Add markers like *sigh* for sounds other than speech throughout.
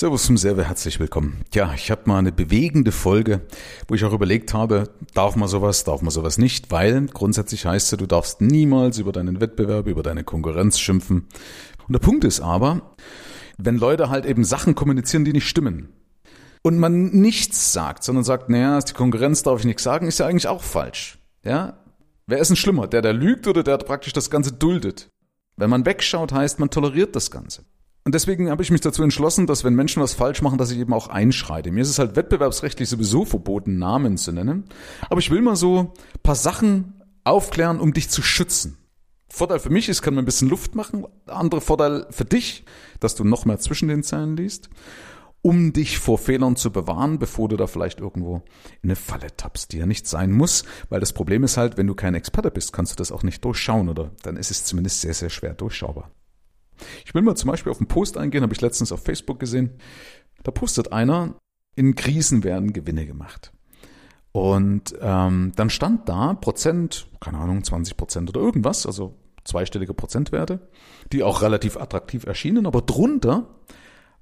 Servus zum Serve, herzlich willkommen. Ja, ich habe mal eine bewegende Folge, wo ich auch überlegt habe, darf man sowas, darf man sowas nicht, weil grundsätzlich heißt es, du darfst niemals über deinen Wettbewerb, über deine Konkurrenz schimpfen. Und der Punkt ist aber, wenn Leute halt eben Sachen kommunizieren, die nicht stimmen, und man nichts sagt, sondern sagt, naja, die Konkurrenz darf ich nichts sagen, ist ja eigentlich auch falsch. Ja? Wer ist denn schlimmer? Der, der lügt oder der praktisch das Ganze duldet? Wenn man wegschaut, heißt, man toleriert das Ganze. Und deswegen habe ich mich dazu entschlossen, dass wenn Menschen was falsch machen, dass ich eben auch einschreite. Mir ist es halt wettbewerbsrechtlich sowieso verboten, Namen zu nennen. Aber ich will mal so paar Sachen aufklären, um dich zu schützen. Vorteil für mich ist, kann man ein bisschen Luft machen. Andere Vorteil für dich, dass du noch mehr zwischen den Zeilen liest, um dich vor Fehlern zu bewahren, bevor du da vielleicht irgendwo in eine Falle tappst, die ja nicht sein muss. Weil das Problem ist halt, wenn du kein Experte bist, kannst du das auch nicht durchschauen oder dann ist es zumindest sehr, sehr schwer durchschaubar. Ich will mal zum Beispiel auf einen Post eingehen, habe ich letztens auf Facebook gesehen. Da postet einer, in Krisen werden Gewinne gemacht. Und ähm, dann stand da Prozent, keine Ahnung, 20 Prozent oder irgendwas, also zweistellige Prozentwerte, die auch relativ attraktiv erschienen, aber drunter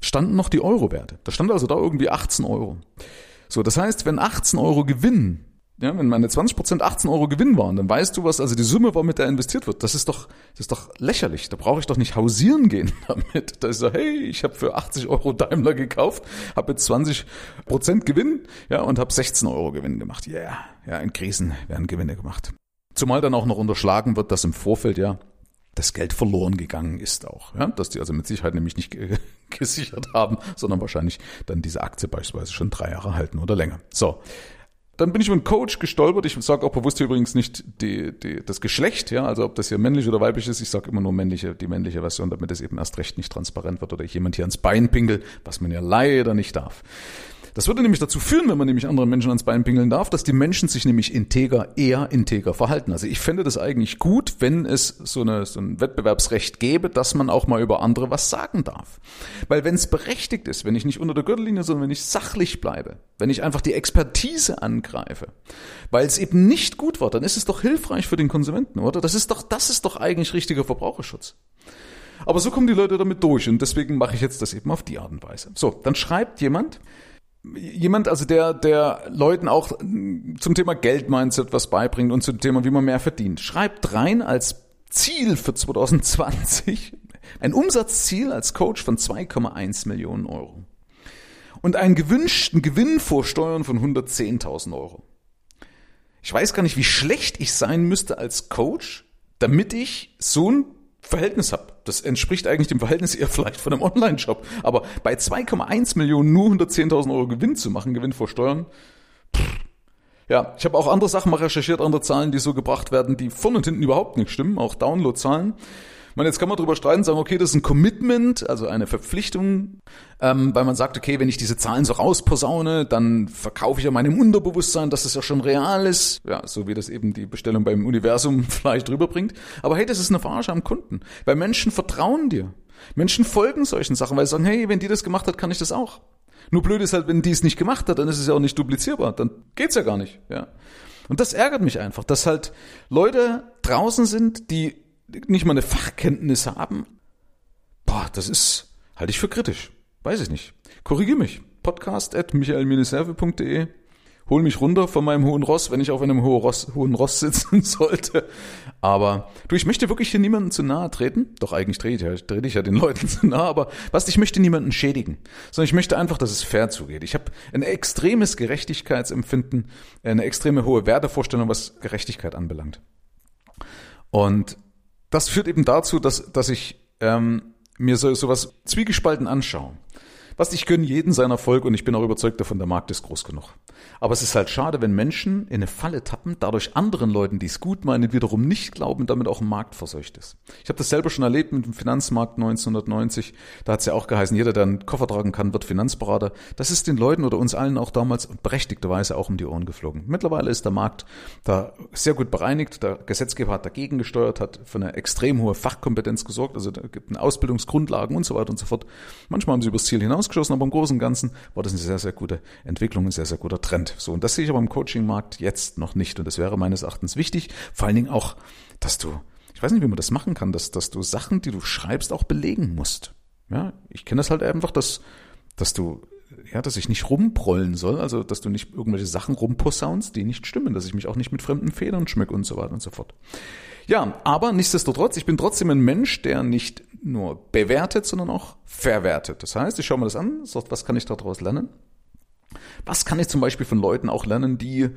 standen noch die Euro-Werte. Da stand also da irgendwie 18 Euro. So, das heißt, wenn 18 Euro Gewinn ja, wenn meine 20% 18 Euro Gewinn waren, dann weißt du, was also die Summe war, mit der investiert wird. Das ist doch, das ist doch lächerlich. Da brauche ich doch nicht hausieren gehen *laughs* damit. Da ist so, hey, ich habe für 80 Euro Daimler gekauft, habe jetzt 20% Gewinn, ja, und habe 16 Euro Gewinn gemacht. Yeah. ja, in Krisen werden Gewinne gemacht. Zumal dann auch noch unterschlagen wird, dass im Vorfeld ja das Geld verloren gegangen ist auch. Ja? Dass die also mit Sicherheit nämlich nicht *laughs* gesichert haben, sondern wahrscheinlich dann diese Aktie beispielsweise schon drei Jahre halten oder länger. So, dann bin ich über einen Coach gestolpert. Ich sage auch bewusst hier übrigens nicht die, die, das Geschlecht, ja, also ob das hier männlich oder weiblich ist. Ich sage immer nur männliche, die männliche Version, damit es eben erst recht nicht transparent wird oder ich jemand hier ans Bein pingel, was man ja leider nicht darf. Das würde nämlich dazu führen, wenn man nämlich anderen Menschen ans Bein pingeln darf, dass die Menschen sich nämlich integer, eher integer verhalten. Also ich fände das eigentlich gut, wenn es so, eine, so ein Wettbewerbsrecht gäbe, dass man auch mal über andere was sagen darf. Weil wenn es berechtigt ist, wenn ich nicht unter der Gürtellinie, sondern wenn ich sachlich bleibe, wenn ich einfach die Expertise angreife, weil es eben nicht gut war, dann ist es doch hilfreich für den Konsumenten, oder? Das ist doch, das ist doch eigentlich richtiger Verbraucherschutz. Aber so kommen die Leute damit durch und deswegen mache ich jetzt das eben auf die Art und Weise. So, dann schreibt jemand, jemand, also der, der Leuten auch zum Thema Geldmindset was beibringt und zum Thema, wie man mehr verdient. Schreibt rein als Ziel für 2020 ein Umsatzziel als Coach von 2,1 Millionen Euro. Und einen gewünschten Gewinn vor Steuern von 110.000 Euro. Ich weiß gar nicht, wie schlecht ich sein müsste als Coach, damit ich so ein Verhältnis habe. Das entspricht eigentlich dem Verhältnis eher vielleicht von einem Online-Shop. Aber bei 2,1 Millionen nur 110.000 Euro Gewinn zu machen, Gewinn vor Steuern, pff. ja, ich habe auch andere Sachen mal recherchiert, andere Zahlen, die so gebracht werden, die vorne und hinten überhaupt nicht stimmen, auch Download-Zahlen. Man, jetzt kann man darüber streiten, sagen, okay, das ist ein Commitment, also eine Verpflichtung, ähm, weil man sagt, okay, wenn ich diese Zahlen so rausposaune, dann verkaufe ich ja meinem Unterbewusstsein, dass es ja schon real ist, ja, so wie das eben die Bestellung beim Universum *laughs* vielleicht rüberbringt. Aber hey, das ist eine Verarsche am Kunden, weil Menschen vertrauen dir. Menschen folgen solchen Sachen, weil sie sagen, hey, wenn die das gemacht hat, kann ich das auch. Nur blöd ist halt, wenn die es nicht gemacht hat, dann ist es ja auch nicht duplizierbar, dann geht's ja gar nicht, ja. Und das ärgert mich einfach, dass halt Leute draußen sind, die nicht mal eine Fachkenntnis haben, boah, das ist, halte ich für kritisch. Weiß ich nicht. Korrigiere mich. Podcast at michael-serve.de. Hol mich runter von meinem hohen Ross, wenn ich auf einem hohen Ross, hohen Ross sitzen *laughs* sollte. Aber du, ich möchte wirklich hier niemanden zu nahe treten. Doch eigentlich trete ich, ja, trete ich ja den Leuten *laughs* zu nahe, aber was, ich möchte niemanden schädigen. Sondern ich möchte einfach, dass es fair zugeht. Ich habe ein extremes Gerechtigkeitsempfinden, eine extreme hohe Wertevorstellung, was Gerechtigkeit anbelangt. Und das führt eben dazu, dass, dass ich ähm, mir so sowas zwiegespalten anschaue. Was ich gönne jeden seinen Erfolg und ich bin auch überzeugt davon, der Markt ist groß genug. Aber es ist halt schade, wenn Menschen in eine Falle tappen, dadurch anderen Leuten, die es gut meinen, wiederum nicht glauben, damit auch ein Markt verseucht ist. Ich habe das selber schon erlebt mit dem Finanzmarkt 1990. Da hat es ja auch geheißen, jeder, der einen Koffer tragen kann, wird Finanzberater. Das ist den Leuten oder uns allen auch damals berechtigterweise auch um die Ohren geflogen. Mittlerweile ist der Markt da sehr gut bereinigt. Der Gesetzgeber hat dagegen gesteuert, hat für eine extrem hohe Fachkompetenz gesorgt. Also da gibt es Ausbildungsgrundlagen und so weiter und so fort. Manchmal haben sie übers Ziel hinaus ausgeschossen, aber im Großen und Ganzen war das eine sehr, sehr gute Entwicklung, ein sehr, sehr guter Trend. So, und das sehe ich aber im Coaching-Markt jetzt noch nicht. Und das wäre meines Erachtens wichtig. Vor allen Dingen auch, dass du, ich weiß nicht, wie man das machen kann, dass, dass du Sachen, die du schreibst, auch belegen musst. Ja, ich kenne das halt einfach, dass dass du ja, dass ich nicht rumprollen soll, also dass du nicht irgendwelche Sachen rumposaunst, die nicht stimmen, dass ich mich auch nicht mit fremden Federn schmücke und so weiter und so fort. Ja, aber nichtsdestotrotz, ich bin trotzdem ein Mensch, der nicht nur bewertet, sondern auch verwertet. Das heißt, ich schaue mir das an, was kann ich daraus lernen? Was kann ich zum Beispiel von Leuten auch lernen, die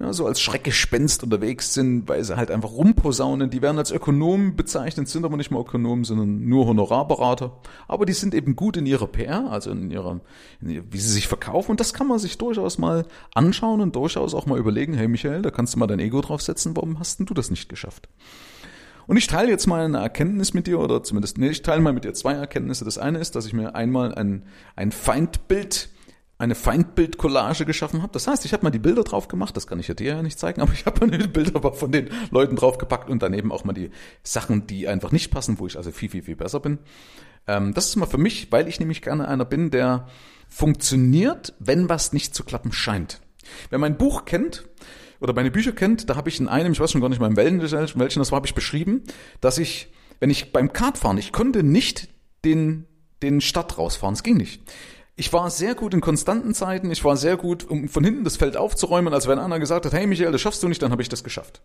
ja, so als Schreckgespenst unterwegs sind, weil sie halt einfach rumposaunen. Die werden als Ökonomen bezeichnet, sind aber nicht mal Ökonomen, sondern nur Honorarberater. Aber die sind eben gut in ihrer PR, also in ihrer, in wie sie sich verkaufen. Und das kann man sich durchaus mal anschauen und durchaus auch mal überlegen, hey Michael, da kannst du mal dein Ego draufsetzen, warum hast denn du das nicht geschafft? Und ich teile jetzt mal eine Erkenntnis mit dir, oder zumindest, nee, ich teile mal mit dir zwei Erkenntnisse. Das eine ist, dass ich mir einmal ein, ein Feindbild eine Feindbild-Collage geschaffen habe. Das heißt, ich habe mal die Bilder drauf gemacht, das kann ich ja dir ja nicht zeigen, aber ich habe mal die Bilder von den Leuten draufgepackt und daneben auch mal die Sachen, die einfach nicht passen, wo ich also viel, viel, viel besser bin. Ähm, das ist mal für mich, weil ich nämlich gerne einer bin, der funktioniert, wenn was nicht zu klappen scheint. Wer mein Buch kennt, oder meine Bücher kennt, da habe ich in einem, ich weiß schon gar nicht mal in welchen das war, habe ich beschrieben, dass ich, wenn ich beim Kartfahren, ich konnte nicht den, den Stadt rausfahren, es ging nicht. Ich war sehr gut in konstanten Zeiten, ich war sehr gut, um von hinten das Feld aufzuräumen. Also wenn einer gesagt hat, hey Michael, das schaffst du nicht, dann habe ich das geschafft.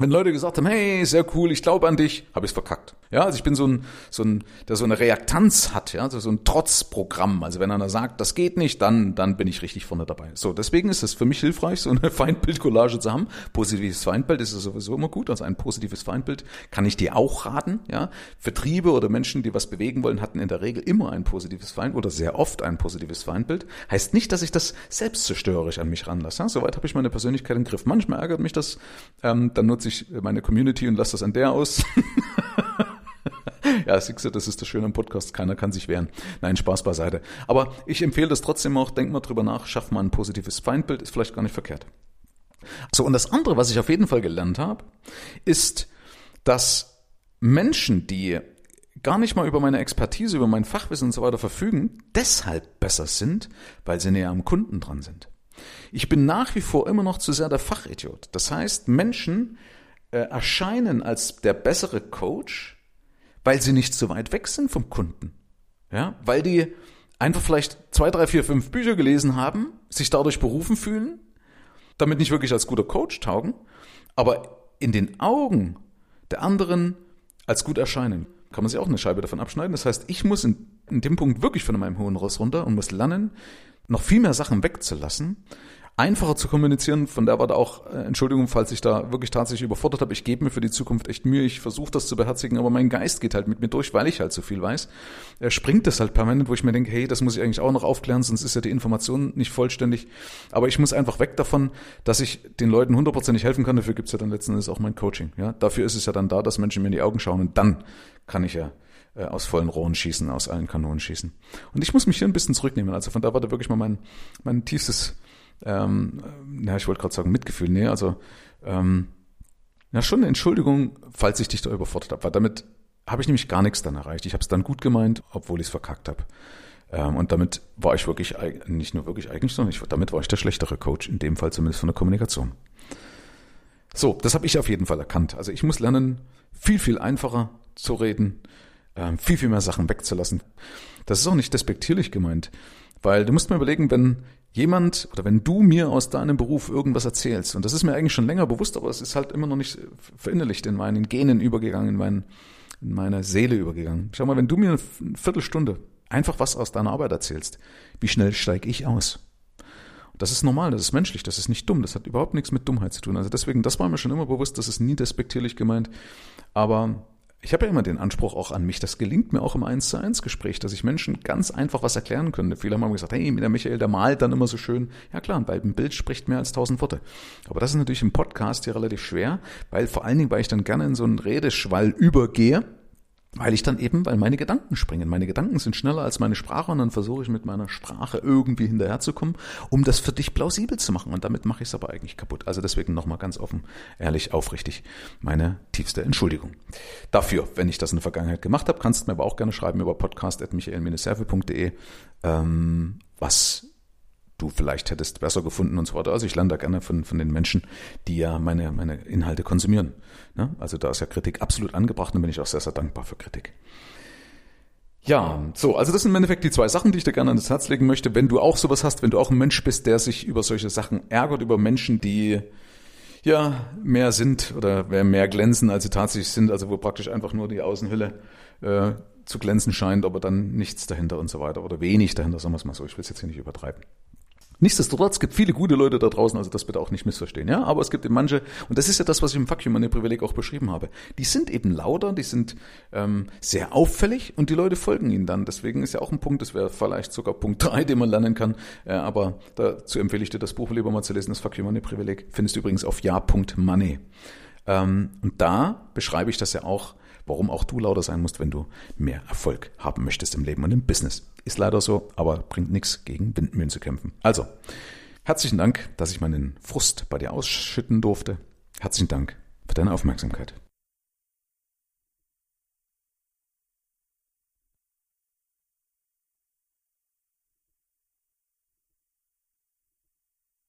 Wenn Leute gesagt haben, hey, sehr cool, ich glaube an dich, habe ich es verkackt. Ja, also ich bin so ein, so ein, der so eine Reaktanz hat, ja, so ein Trotzprogramm. Also wenn einer sagt, das geht nicht, dann, dann bin ich richtig vorne dabei. So, deswegen ist es für mich hilfreich, so eine *laughs* Feindbildcollage zu haben. Positives Feindbild ist sowieso immer gut. Also ein positives Feindbild kann ich dir auch raten, ja. Vertriebe oder Menschen, die was bewegen wollen, hatten in der Regel immer ein positives Feindbild oder sehr oft ein positives Feindbild. Heißt nicht, dass ich das selbstzerstörerisch an mich ranlasse. Ja? Soweit habe ich meine Persönlichkeit im Griff. Manchmal ärgert mich das, ähm, dann nutze ich meine Community und lasse das an der aus. *laughs* ja, siehst du, das ist das Schöne am Podcast. Keiner kann sich wehren. Nein, Spaß beiseite. Aber ich empfehle das trotzdem auch. Denk mal drüber nach. Schaff mal ein positives Feindbild. Ist vielleicht gar nicht verkehrt. So, und das andere, was ich auf jeden Fall gelernt habe, ist, dass Menschen, die gar nicht mal über meine Expertise, über mein Fachwissen und so weiter verfügen, deshalb besser sind, weil sie näher am Kunden dran sind. Ich bin nach wie vor immer noch zu sehr der Fachidiot. Das heißt, Menschen äh, erscheinen als der bessere Coach, weil sie nicht so weit weg sind vom Kunden. Ja, weil die einfach vielleicht zwei, drei, vier, fünf Bücher gelesen haben, sich dadurch berufen fühlen, damit nicht wirklich als guter Coach taugen, aber in den Augen der anderen als gut erscheinen. Kann man sich auch eine Scheibe davon abschneiden. Das heißt, ich muss in, in dem Punkt wirklich von meinem hohen Ross runter und muss lernen, noch viel mehr Sachen wegzulassen einfacher zu kommunizieren. Von der war da auch, äh, Entschuldigung, falls ich da wirklich tatsächlich überfordert habe. Ich gebe mir für die Zukunft echt Mühe. Ich versuche das zu beherzigen, aber mein Geist geht halt mit mir durch, weil ich halt so viel weiß. Er springt das halt permanent, wo ich mir denke, hey, das muss ich eigentlich auch noch aufklären, sonst ist ja die Information nicht vollständig. Aber ich muss einfach weg davon, dass ich den Leuten hundertprozentig helfen kann. Dafür gibt's ja dann letzten Endes auch mein Coaching. Ja, dafür ist es ja dann da, dass Menschen mir in die Augen schauen und dann kann ich ja äh, aus vollen Rohren schießen, aus allen Kanonen schießen. Und ich muss mich hier ein bisschen zurücknehmen. Also von da war da wirklich mal mein, mein tiefstes ähm, na, ich wollte gerade sagen Mitgefühl, nee, also ähm, na schon eine Entschuldigung, falls ich dich da überfordert habe, weil damit habe ich nämlich gar nichts dann erreicht. Ich habe es dann gut gemeint, obwohl ich es verkackt habe. Ähm, und damit war ich wirklich, nicht nur wirklich eigentlich, sondern ich, damit war ich der schlechtere Coach, in dem Fall zumindest von der Kommunikation. So, das habe ich auf jeden Fall erkannt. Also ich muss lernen, viel, viel einfacher zu reden, ähm, viel, viel mehr Sachen wegzulassen. Das ist auch nicht despektierlich gemeint, weil du musst mir überlegen, wenn jemand oder wenn du mir aus deinem Beruf irgendwas erzählst, und das ist mir eigentlich schon länger bewusst, aber es ist halt immer noch nicht verinnerlicht in meinen Genen übergegangen, in, meinen, in meine Seele übergegangen. Schau mal, wenn du mir eine Viertelstunde einfach was aus deiner Arbeit erzählst, wie schnell steige ich aus? Das ist normal, das ist menschlich, das ist nicht dumm, das hat überhaupt nichts mit Dummheit zu tun. Also deswegen, das war mir schon immer bewusst, das ist nie despektierlich gemeint. Aber ich habe ja immer den Anspruch auch an mich, das gelingt mir auch im 1 zu 1 Gespräch, dass ich Menschen ganz einfach was erklären können. Viele haben gesagt, hey, der Michael, der malt dann immer so schön. Ja klar, bei einem Bild spricht mehr als tausend Worte. Aber das ist natürlich im Podcast hier relativ schwer, weil vor allen Dingen, weil ich dann gerne in so einen Redeschwall übergehe weil ich dann eben, weil meine Gedanken springen. Meine Gedanken sind schneller als meine Sprache und dann versuche ich mit meiner Sprache irgendwie hinterherzukommen, um das für dich plausibel zu machen. Und damit mache ich es aber eigentlich kaputt. Also deswegen nochmal ganz offen, ehrlich, aufrichtig meine tiefste Entschuldigung. Dafür, wenn ich das in der Vergangenheit gemacht habe, kannst du mir aber auch gerne schreiben über podcast.michael-serve.de, ähm, was du vielleicht hättest besser gefunden und so weiter. Also ich lerne da gerne von, von den Menschen, die ja meine, meine Inhalte konsumieren. Ne? Also da ist ja Kritik absolut angebracht und bin ich auch sehr, sehr dankbar für Kritik. Ja, so, also das sind im Endeffekt die zwei Sachen, die ich dir gerne ans Herz legen möchte. Wenn du auch sowas hast, wenn du auch ein Mensch bist, der sich über solche Sachen ärgert, über Menschen, die ja mehr sind oder mehr glänzen, als sie tatsächlich sind, also wo praktisch einfach nur die Außenhülle äh, zu glänzen scheint, aber dann nichts dahinter und so weiter oder wenig dahinter, sagen wir es mal so. Ich will es jetzt hier nicht übertreiben. Nichtsdestotrotz gibt viele gute Leute da draußen, also das bitte auch nicht missverstehen, ja. Aber es gibt eben manche, und das ist ja das, was ich im Fuck Money Privileg auch beschrieben habe. Die sind eben lauter, die sind ähm, sehr auffällig und die Leute folgen ihnen dann. Deswegen ist ja auch ein Punkt, das wäre vielleicht sogar Punkt drei, den man lernen kann. Äh, aber dazu empfehle ich dir das Buch lieber mal zu lesen, das Fuck Money Privileg. Findest du übrigens auf ja.money. Ähm, und da beschreibe ich das ja auch, warum auch du lauter sein musst, wenn du mehr Erfolg haben möchtest im Leben und im Business. Ist leider so, aber bringt nichts, gegen Windmühlen zu kämpfen. Also, herzlichen Dank, dass ich meinen Frust bei dir ausschütten durfte. Herzlichen Dank für deine Aufmerksamkeit.